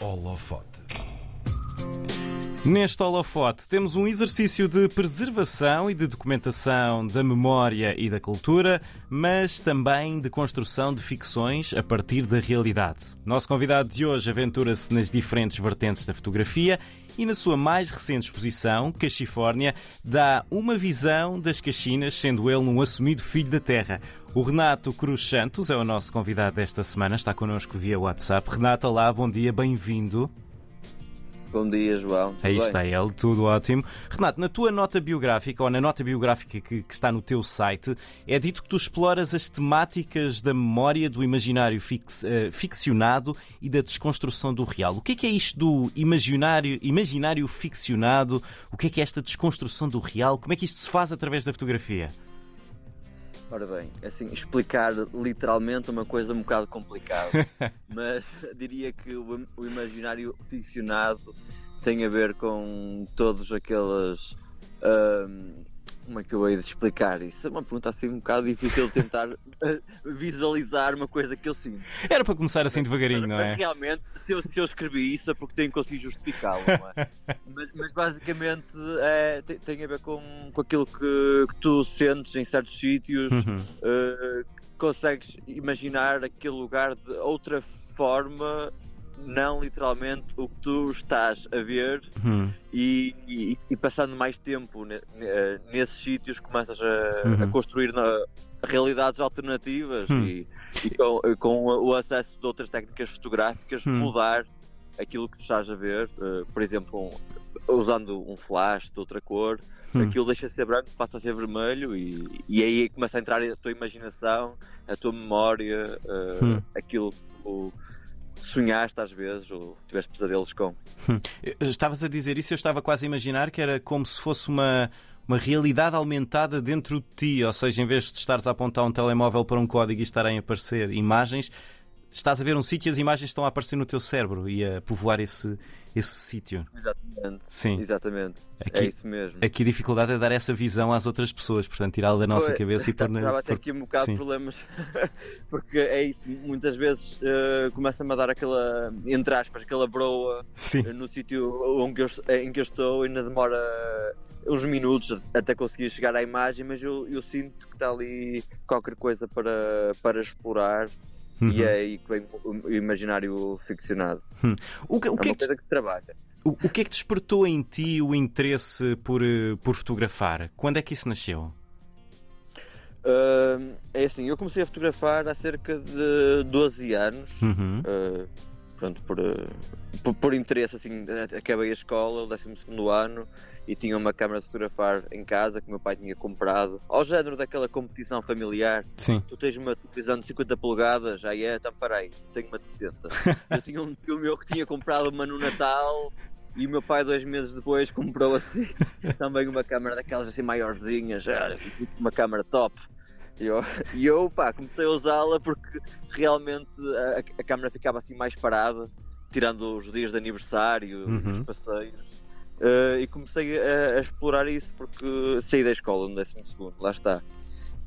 Holofote. Neste holofote temos um exercício de preservação e de documentação da memória e da cultura, mas também de construção de ficções a partir da realidade. Nosso convidado de hoje aventura-se nas diferentes vertentes da fotografia e na sua mais recente exposição, Cachifórnia, dá uma visão das Caxinas, sendo ele um assumido filho da terra. O Renato Cruz Santos é o nosso convidado desta semana, está connosco via WhatsApp. Renato, olá, bom dia, bem-vindo. Bom dia, João. Tudo Aí bem? está ele, tudo ótimo. Renato, na tua nota biográfica, ou na nota biográfica que, que está no teu site, é dito que tu exploras as temáticas da memória, do imaginário fix- eh, ficcionado e da desconstrução do real. O que é que é isto do imaginário, imaginário ficcionado? O que é que é esta desconstrução do real? Como é que isto se faz através da fotografia? Ora bem, assim, explicar literalmente é uma coisa um bocado complicada, mas diria que o, o imaginário ficcionado tem a ver com todos aquelas. ahm, como é que eu hei de explicar isso? É uma pergunta assim um bocado difícil de tentar eh, visualizar uma coisa que eu sinto. Era para começar assim devagarinho, não Mas é? realmente, se eu, se eu escrevi isso é porque tenho conseguido justificá-lo, não é? mas, mas basicamente é, tem, tem a ver com, com aquilo que, que tu sentes em certos sítios, Uhum. eh, consegues imaginar aquele lugar de outra forma, não literalmente o que tu estás a ver, Uhum. e, e- e passando mais tempo ne- ne- nesses sítios começas a, Uhum. a construir na- realidades alternativas Hum. e, e com, com o acesso de outras técnicas fotográficas Hum. mudar aquilo que tu estás a ver, eh, por exemplo, um- usando um flash de outra cor, Hum. aquilo deixa de ser branco, passa a ser vermelho e, e aí começa a entrar a tua imaginação, a tua memória, eh, Hum. aquilo sonhaste às vezes ou tiveste pesadelos com. Estavas a dizer isso, eu estava quase a imaginar que era como se fosse uma, uma realidade aumentada dentro de ti, ou seja, em vez de estares a apontar um telemóvel para um código e estarem a aparecer imagens, estás a ver um sítio e as imagens estão a aparecer no teu cérebro e a povoar esse, esse sítio. Exatamente. Sim. Exatamente. Aqui- É isso mesmo. Aqui a dificuldade é dar essa visão às outras pessoas, portanto, tirá-la da nossa cabeça e pôr na. Estava a ter pôr- aqui um bocado sim. de problemas, porque é isso, muitas vezes eh, começa-me a dar aquela, entre aspas, aquela broa eh, no sítio onde eu- em que eu estou, ainda demora uns minutos até conseguir chegar à imagem, mas eu, eu sinto que está ali qualquer coisa para, para explorar e Uhum. é aí que vem o imaginário ficcionado. O, que, o É que é uma coisa que trabalha. O, o que é que despertou em ti o interesse por, eh, por fotografar? Quando é que isso nasceu? Ah, é assim, eu comecei a fotografar há cerca de 12 anos. Uhum. Uh, pronto, por, uh, por, por interesse, assim, acabei a escola, o 12 ano, e tinha uma câmara de fotografar em casa que o meu pai tinha comprado, ao género daquela competição familiar. Sim. Tu tens uma televisão de 50 polegadas, aí é, então peraí, tenho uma de 60. Eu tinha um tio meu que tinha comprado uma no Natal. E o meu pai, dois meses depois, comprou assim também uma câmara daquelas assim maiorzinhas, ah, uma câmara top. E eu, e eu pá, comecei a usá-la porque realmente a, a câmera ficava assim mais parada, tirando os dias de aniversário, Uhum. os passeios. Eh, e comecei a, a explorar isso porque saí da escola no 12 segundo, lá está.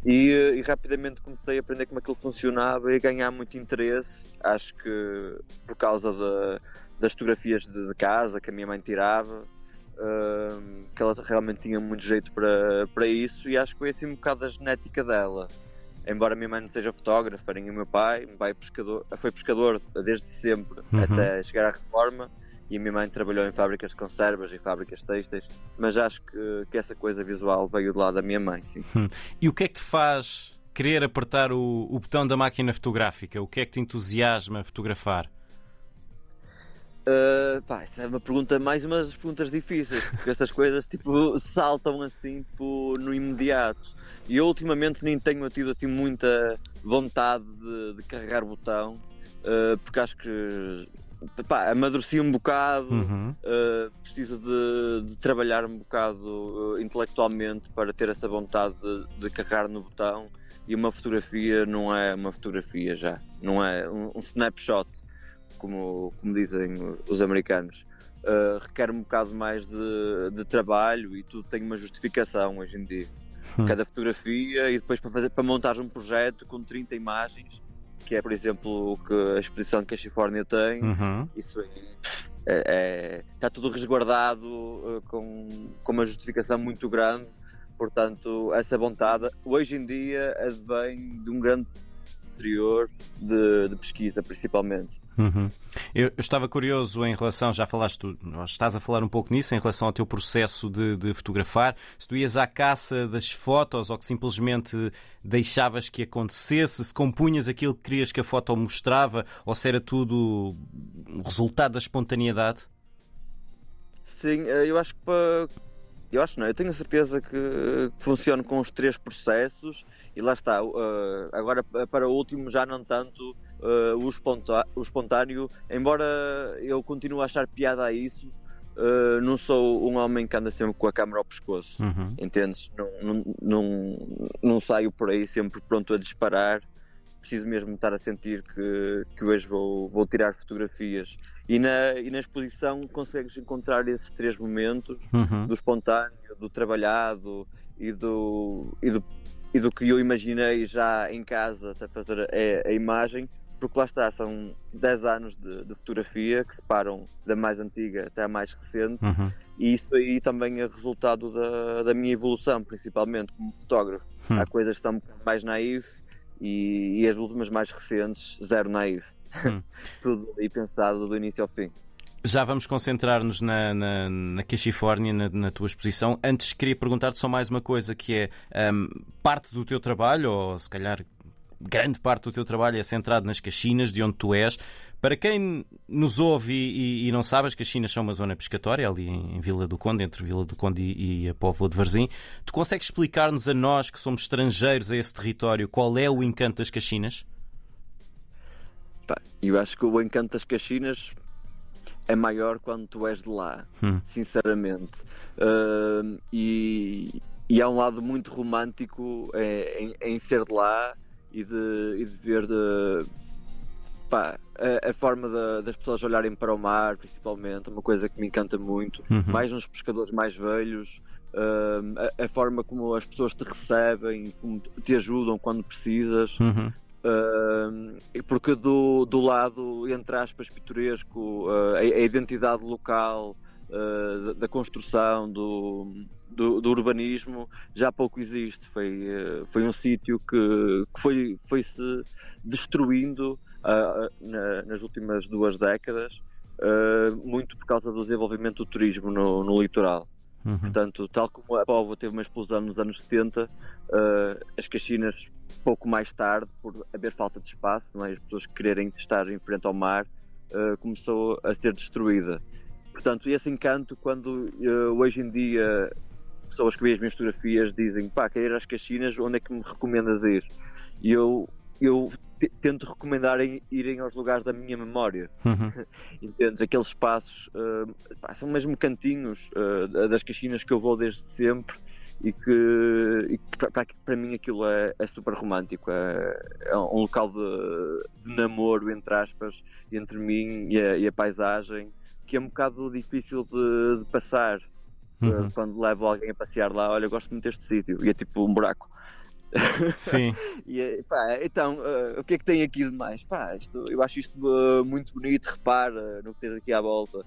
E, eh, e rapidamente comecei a aprender como aquilo funcionava e a ganhar muito interesse. Acho que por causa da- das fotografias de, de casa que a minha mãe tirava, hum, que ela realmente tinha muito jeito para, para isso, e acho que foi assim um bocado a genética dela. Embora a minha mãe não seja fotógrafa, nem o meu pai, meu pai é pescador, foi pescador desde sempre Uhum. até chegar à reforma. E a minha mãe trabalhou em fábricas de conservas e fábricas têxteis, mas acho que, que essa coisa visual veio do lado da minha mãe, sim. E o que é que te faz querer apertar o, o botão da máquina fotográfica? O que é que te entusiasma a fotografar? Uh, pá, essa é uma pergunta, mais uma das perguntas difíceis, porque essas coisas tipo, saltam assim tipo, no imediato. E eu ultimamente nem tenho tido assim muita vontade de, de carregar o botão, uh, porque acho que pá, amadureci um bocado, Uhum. uh, preciso de, de trabalhar um bocado uh, intelectualmente para ter essa vontade de, de carregar no botão. E uma fotografia não é uma fotografia já, não é um, um snapshot como, como dizem os americanos. Uh, requer um bocado mais de, de trabalho e tudo tem uma justificação hoje em dia. Hum. Cada fotografia e depois para, fazer, para montar um projeto com 30 imagens que é, por exemplo, o que a exposição que a Califórnia tem. Uhum. Isso é, é, está tudo resguardado uh, com, com uma justificação muito grande. Portanto, essa vontade hoje em dia advém de um grande interior de, de pesquisa, principalmente. Uhum. Eu, eu, estava curioso em relação, já falaste, estás a falar um pouco nisso, em relação ao teu processo de, de, fotografar. Se tu ias à caça das fotos ou que simplesmente deixavas que acontecesse, se compunhas aquilo que querias que a foto mostrava ou se era tudo resultado da espontaneidade? Sim, eh, eu acho que para. Eu acho não, eu tenho certeza que funciona com os três processos e lá está. Uh, agora, para o último, já não tanto uh, o, o espontâneo, embora eu continue a achar piada a isso. Uh, não sou um homem que anda sempre com a câmera ao pescoço, uhum. entendes? Não, não, não, não saio por aí sempre pronto a disparar preciso mesmo estar a sentir que, que hoje vou, vou tirar fotografias. E na, e na exposição consegues encontrar esses três momentos uhum. do espontâneo, do trabalhado e do, e do, e do que eu imaginei já em casa até fazer a, a imagem, porque lá está, são 10 anos de, de, fotografia que separam da mais antiga até a mais recente, uhum. e isso aí também é resultado da, da minha evolução, principalmente como fotógrafo. Uhum. Há coisas que estão mais naivas e, e as últimas mais recentes, zero naive. Hum. Tudo aí pensado do início ao fim. Já vamos concentrar-nos na, na, na Califórnia, na, na, tua exposição. Antes queria perguntar-te só mais uma coisa, que é um, parte do teu trabalho, ou se calhar grande parte do teu trabalho é centrado nas Caxinas, de onde tu és. Para quem nos ouve e, e não sabe, as Caxinas são uma zona pescatória, ali em, em Vila do Conde, entre Vila do Conde e, e a Póvoa de Varzim. Tu consegues explicar-nos a nós, que somos estrangeiros a esse território, qual é o encanto das Caxinas? eu acho que o encanto das Caxinas é maior quando tu és de lá, hum. sinceramente. Uh, e, e há um lado muito romântico é, em, em, ser de lá e de, e de ver de, pá, a, a forma das pessoas olharem para o mar, principalmente, é uma coisa que me encanta muito. Uhum. Mais nos pescadores mais velhos, uh, a, a, forma como as pessoas te recebem, como te ajudam quando precisas. Uhum. Uh, porque do, do lado, entre aspas, pitoresco, uh, a, a, identidade local uh, da, da, construção, do, do, do, urbanismo, já pouco existe. Foi, foi um sítio que, que foi, foi se destruindo na, nas últimas duas décadas, muito por causa do desenvolvimento do turismo no, no litoral. Uhum. Portanto, tal como a Póvoa teve uma explosão nos anos 70, as Caxinas pouco mais tarde, por haver falta de espaço, não é? as pessoas quererem estar em frente ao mar, uh, começou a ser destruída. Portanto, esse encanto, quando uh, hoje em dia pessoas que veem as minhas fotografias dizem pá, quero ir às Caxinas, onde é que me recomendas ir? E eu, eu tento recomendar irem aos lugares da minha memória. Uhum. Entendes? Aqueles espaços uh, são mesmo cantinhos das Caxinas que eu vou desde sempre e que, e que para, para, mim aquilo é, é super romântico. É, é, um local de, de, namoro, entre aspas, entre mim e a, e a, paisagem, que é um bocado difícil de, de passar uhum. quando levo alguém a passear lá. Olha, eu gosto muito deste sítio, e é tipo um buraco. Sim. e, pá, então, uh, o que é que tem aqui de mais? Pá, isto, eu acho isto uh, muito bonito, repara no que tens aqui à volta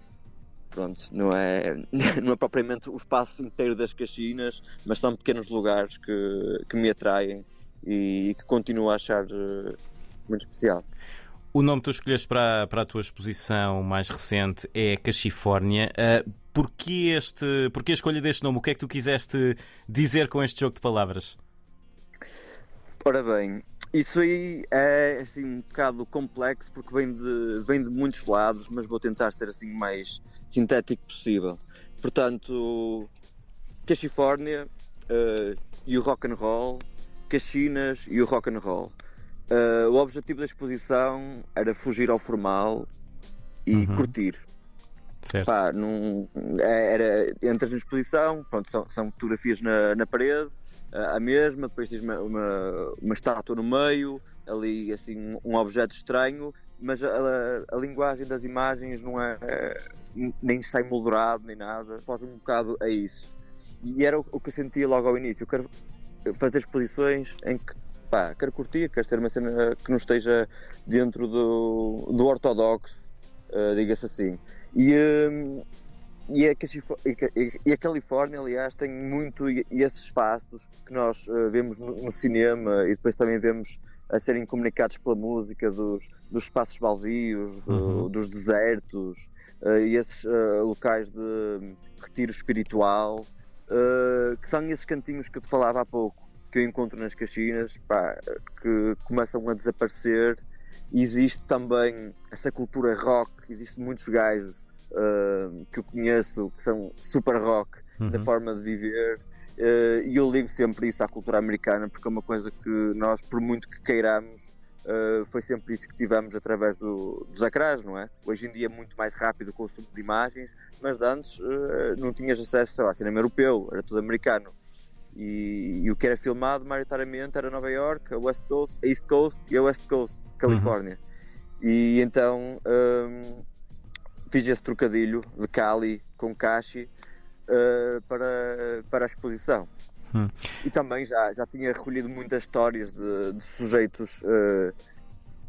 pronto, não é, não é propriamente o espaço inteiro das Caxinas, mas são pequenos lugares que, que me atraem e que continuo a achar uh, muito especial. O nome que tu escolheste para, para a tua exposição mais recente é Cachifórnia. Uh, porquê, este, porquê a escolha deste nome? O que é que tu quiseste dizer com este jogo de palavras? Ora bem, isso aí é assim um bocado complexo porque vem de, vem de muitos lados, mas vou tentar ser assim mais sintético possível. Portanto, Califórnia uh, e o rock and roll, Caxinas e o rock and roll. Uh, o objetivo da exposição era fugir ao formal e uhum. curtir. Certo. Pá, num, é, era, entras na exposição, pronto, são, são fotografias na, na parede, a mesma, depois tens uma, uma, uma, estátua no meio, ali assim um objeto estranho, mas a, a, a linguagem das imagens não é, nem sai moldurado nem nada, foge um bocado a isso. E era o, o, que eu sentia logo ao início. Eu quero fazer exposições em que pá, quero curtir, quero ter uma cena que não esteja dentro do, do ortodoxo, uh, diga-se assim. E, uh, e, a, e, a, Califórnia, aliás, tem muito esses espaços que nós uh, vemos no, no, cinema e depois também vemos a serem comunicados pela música dos, dos espaços baldios, do, uhum. dos desertos, uh, e esses uh, locais de retiro espiritual, que são esses cantinhos que eu te falava há pouco, que eu encontro nas caxinas, pá, que começam a desaparecer. Existe também essa cultura rock, existem muitos gajos uh, que eu conheço que são super rock uhum. da forma de viver. Uh, e eu ligo sempre isso à cultura americana porque é uma coisa que nós, por muito que queiramos, uh, foi sempre isso que tivemos através do, dos ecrãs, não é? Hoje em dia é muito mais rápido o consumo de imagens, mas antes uh, não tinhas acesso sei lá, a cinema europeu, era tudo americano. E, e, o que era filmado, maioritariamente, era Nova York, a West Coast, a East Coast e a West Coast, Califórnia. Uhum. E então um, fiz esse trocadilho de Cali com Kashi uh, para, para a exposição. Hum. E também já, já tinha recolhido muitas histórias de, de sujeitos uh,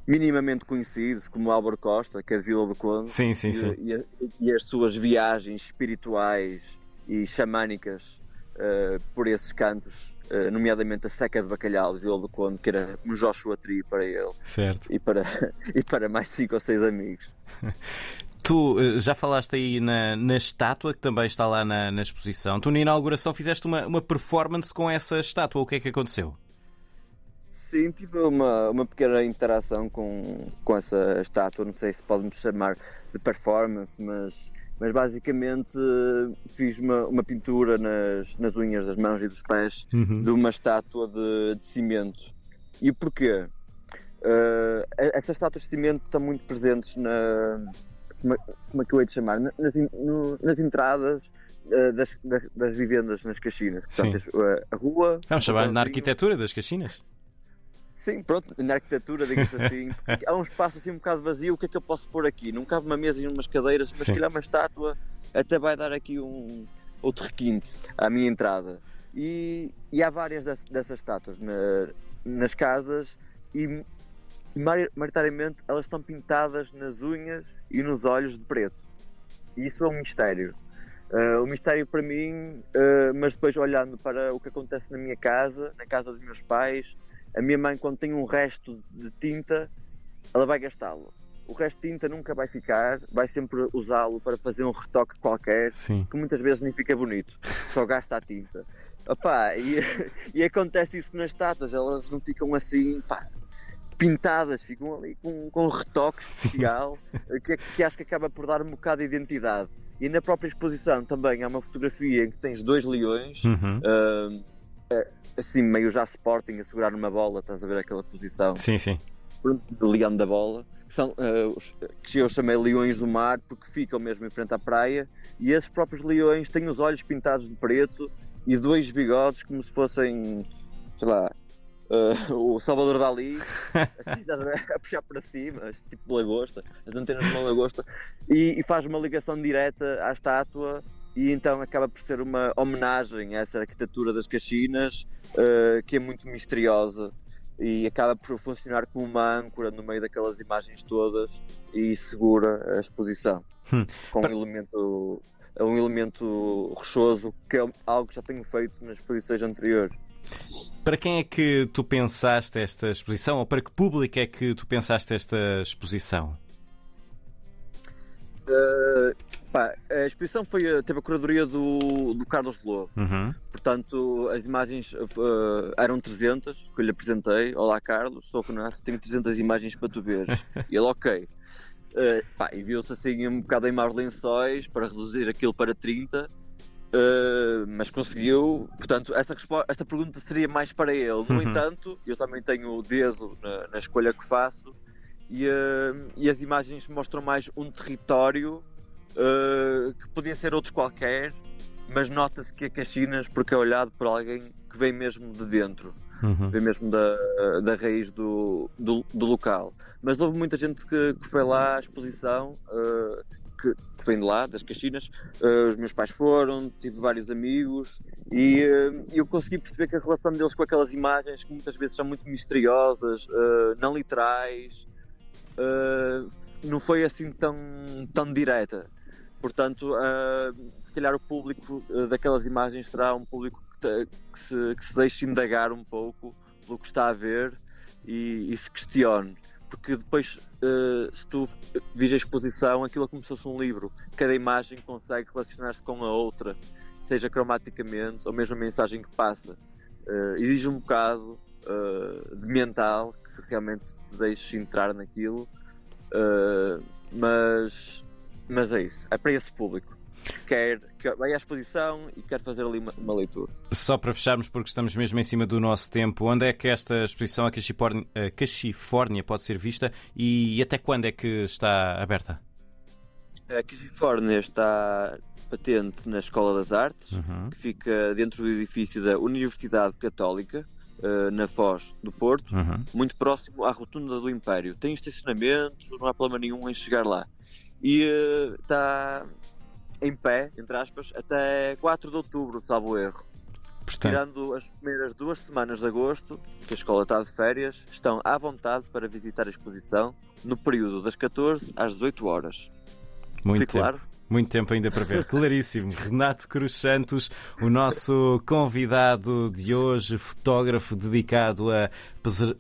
minimamente conhecidos, como Álvaro Costa, que é de Vila do Conde, sim, sim, e, sim. E, e, as suas viagens espirituais e xamânicas uh, por esses cantos, uh, nomeadamente a Seca de Bacalhau de Vila do Conde, que era um Joshua Tree para ele certo. E, para, e para mais cinco ou seis amigos. Tu eh, já falaste aí na, na estátua que também está lá na, na exposição. Tu na inauguração fizeste uma, uma performance com essa estátua. O que é que aconteceu? Sim, tive uma, uma pequena interação com, com essa estátua. Não sei se pode-me chamar de performance, mas, mas basicamente fiz uma, uma pintura nas, nas unhas das mãos e dos pés uhum. de uma estátua de, de cimento. E porquê? Uh, essas estátuas de cimento estão muito presentes na, como, é, como é que eu hei de chamar? Nas, no, nas entradas uh, das, das, das, vivendas nas Caxinas. Portanto, uh, a rua. Vamos chamar na arquitetura das Caxinas? Sim, pronto, na arquitetura, diga-se assim. há um espaço assim um bocado vazio, o que é que eu posso pôr aqui? Não cabe uma mesa e umas cadeiras, mas se calhar uma estátua até vai dar aqui um outro requinte à minha entrada. E, e há várias dessas, dessas estátuas na, nas casas e maioritariamente elas estão pintadas nas unhas e nos olhos de preto. E isso é um mistério. Uh, o mistério para mim, uh, mas depois olhando para o que acontece na minha casa, na casa dos meus pais, a minha mãe, quando tem um resto de tinta, ela vai gastá-lo. O resto de tinta nunca vai ficar, vai sempre usá-lo para fazer um retoque qualquer, Sim. que muitas vezes nem fica bonito, só gasta a tinta. Opa, e, e acontece isso nas estátuas, elas não ficam assim, pá, pintadas, ficam ali com, com um retoque especial que, que acho que acaba por dar um bocado de identidade. E na própria exposição também há uma fotografia em que tens dois leões, uhum. uh, assim meio já Sporting a segurar uma bola, estás a ver aquela posição? Sim, sim. De leão da bola. Que, são, uh, que eu chamei leões do mar porque ficam mesmo em frente à praia e esses próprios leões têm os olhos pintados de preto e dois bigodes como se fossem, sei lá, uh, o Salvador Dali assim, a puxar para cima, tipo de lagosta, as antenas de uma lagosta, e, e, faz uma ligação direta à estátua. E então acaba por ser uma homenagem a essa arquitetura das Caxinas, uh, que é muito misteriosa e acaba por funcionar como uma âncora no meio daquelas imagens todas e segura a exposição hum. com um elemento um elemento rochoso que é algo que já tenho feito nas exposições anteriores. Para quem é que tu pensaste esta exposição ou para que público é que tu pensaste esta exposição? Uh, pá, a exposição foi, eh, teve a curadoria do, do Carlos Lobo. Uhum. Portanto, as imagens uh, eram 300 que eu lhe apresentei. Olá, Carlos, sou o Renato, tenho 300 imagens para tu veres. e ele, ok. Uh, pá, enviou-se assim um bocado em maus lençóis para reduzir aquilo para 30 Uh, mas conseguiu, portanto, essa, esta pergunta seria mais para ele. No uhum. entanto, eu também tenho o dedo na, na escolha que faço e, uh, e, as imagens mostram mais um território uh, que podia ser outro qualquer, mas nota-se que é Caxinas porque é olhado por alguém que vem mesmo de dentro, uhum. vem mesmo da, da raiz do, do, do local. Mas houve muita gente que, que foi lá à exposição que que vem de lá, das Caxinas. Uh, os meus pais foram, tive vários amigos e uh, eu consegui perceber que a relação deles com aquelas imagens, que muitas vezes são muito misteriosas, uh, não literais, não foi assim tão, tão direta. Portanto, se calhar o público daquelas imagens será um público que, que, se, que se deixe indagar um pouco pelo que está a ver e, e se questione porque depois, uh, se tu vis a exposição, aquilo é como se fosse um livro. Cada imagem consegue relacionar-se com a outra, seja cromaticamente ou mesmo a mensagem que passa. Uh, exige um bocado uh, de mental que realmente te deixe entrar naquilo, mas, mas é isso, é para esse público quer, quer vai à exposição e quer fazer ali uma, uma, leitura. Só para fecharmos, porque estamos mesmo em cima do nosso tempo, onde é que esta exposição, a Cachifórnia, a Cachifórnia pode ser vista e, e até quando é que está aberta? A Cachifórnia está patente na Escola das Artes, uhum. que fica dentro do edifício da Universidade Católica, uh, na Foz do Porto, uhum. muito próximo à Rotunda do Império. Tem estacionamento, não há problema nenhum em chegar lá. E uh, está em pé, entre aspas, até 4 de outubro, salvo erro. Portanto... Tirando as primeiras duas semanas de agosto, que a escola está de férias, estão à vontade para visitar a exposição no período das 14 às 18 horas. Muito Fui claro? Muito tempo ainda para ver, claríssimo. Renato Cruz Santos, o nosso convidado de hoje, fotógrafo dedicado a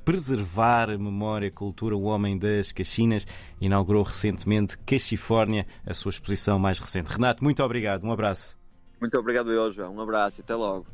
preservar a memória e cultura, o homem das Caxinas, inaugurou recentemente Cachifórnia, a sua exposição mais recente. Renato, muito obrigado, um abraço. Muito obrigado eu, João. Um abraço e até logo.